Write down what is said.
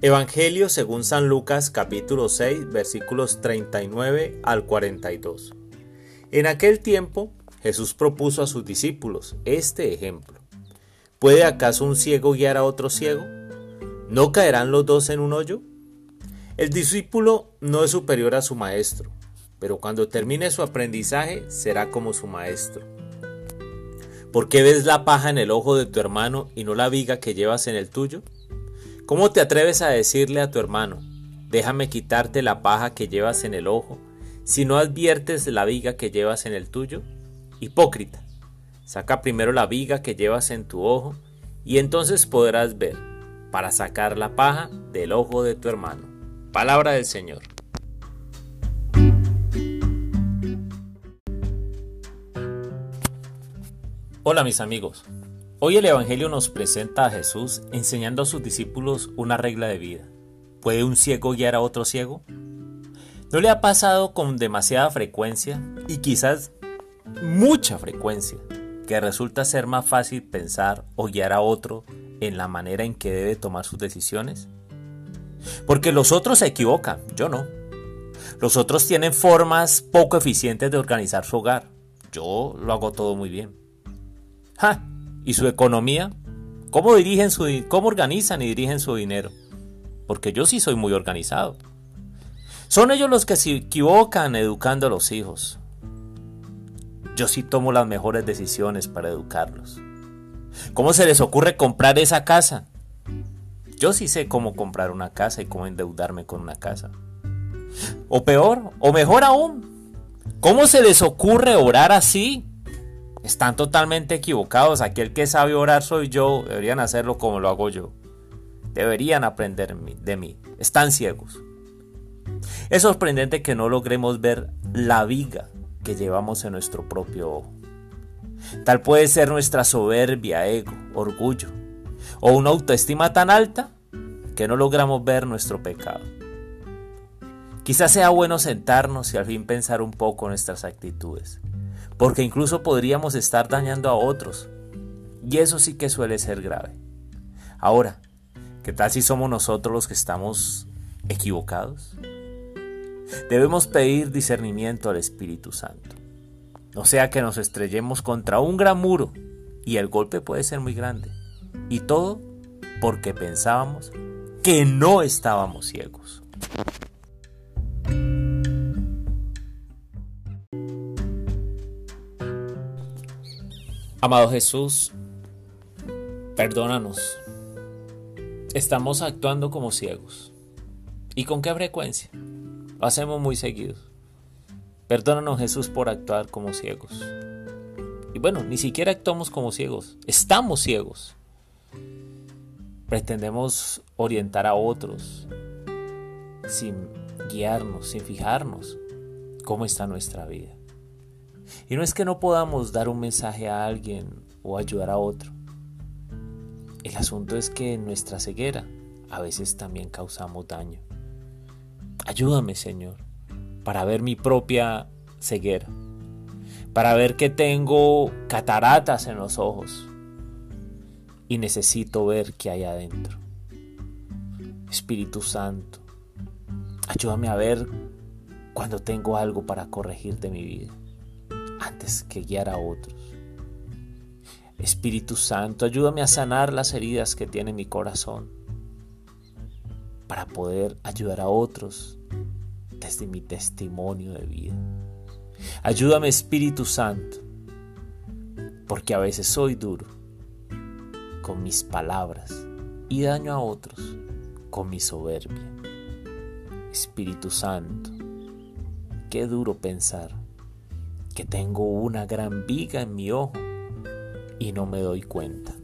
Evangelio según San Lucas capítulo 6 versículos 39 al 42. En aquel tiempo Jesús propuso a sus discípulos este ejemplo. ¿Puede acaso un ciego guiar a otro ciego? ¿No caerán los dos en un hoyo? El discípulo no es superior a su maestro, pero cuando termine su aprendizaje será como su maestro. ¿Por qué ves la paja en el ojo de tu hermano y no la viga que llevas en el tuyo? ¿Cómo te atreves a decirle a tu hermano, déjame quitarte la paja que llevas en el ojo, si no adviertes la viga que llevas en el tuyo? Hipócrita, saca primero la viga que llevas en tu ojo, y entonces podrás ver, para sacar la paja del ojo de tu hermano. Palabra del Señor. Hola mis amigos. Hoy el Evangelio nos presenta a Jesús enseñando a sus discípulos una regla de vida. ¿Puede un ciego guiar a otro ciego? ¿No le ha pasado con demasiada frecuencia y quizás mucha frecuencia que resulta ser más fácil pensar o guiar a otro en la manera en que debe tomar sus decisiones? Porque los otros se equivocan, yo no. Los otros tienen formas poco eficientes de organizar su hogar. Yo lo hago todo muy bien. ¡Ja! ¿Y su economía? ¿Cómo, dirigen su, ¿Cómo organizan y dirigen su dinero? Porque yo sí soy muy organizado. Son ellos los que se equivocan educando a los hijos. Yo sí tomo las mejores decisiones para educarlos. ¿Cómo se les ocurre comprar esa casa? Yo sí sé cómo comprar una casa y cómo endeudarme con una casa. O peor, o mejor aún, ¿cómo se les ocurre orar así? Están totalmente equivocados. Aquel que sabe orar soy yo. Deberían hacerlo como lo hago yo. Deberían aprender de mí. Están ciegos. Es sorprendente que no logremos ver la viga que llevamos en nuestro propio ojo. Tal puede ser nuestra soberbia, ego, orgullo, o una autoestima tan alta que no logramos ver nuestro pecado. Quizás sea bueno sentarnos y al fin pensar un poco nuestras actitudes porque incluso podríamos estar dañando a otros. Y eso sí que suele ser grave. Ahora, ¿qué tal si somos nosotros los que estamos equivocados? Debemos pedir discernimiento al Espíritu Santo. No sea que nos estrellemos contra un gran muro y el golpe puede ser muy grande. Y todo porque pensábamos que no estábamos ciegos. Amado Jesús, perdónanos. Estamos actuando como ciegos. ¿Y con qué frecuencia? Lo hacemos muy seguidos. Perdónanos Jesús por actuar como ciegos. Y bueno, ni siquiera actuamos como ciegos. Estamos ciegos. Pretendemos orientar a otros sin guiarnos, sin fijarnos cómo está nuestra vida. Y no es que no podamos dar un mensaje a alguien o ayudar a otro. El asunto es que en nuestra ceguera a veces también causamos daño. Ayúdame, Señor, para ver mi propia ceguera, para ver que tengo cataratas en los ojos y necesito ver qué hay adentro. Espíritu Santo, ayúdame a ver cuando tengo algo para corregir de mi vida que guiar a otros. Espíritu Santo, ayúdame a sanar las heridas que tiene mi corazón para poder ayudar a otros desde mi testimonio de vida. Ayúdame Espíritu Santo, porque a veces soy duro con mis palabras y daño a otros con mi soberbia. Espíritu Santo, qué duro pensar que tengo una gran viga en mi ojo y no me doy cuenta.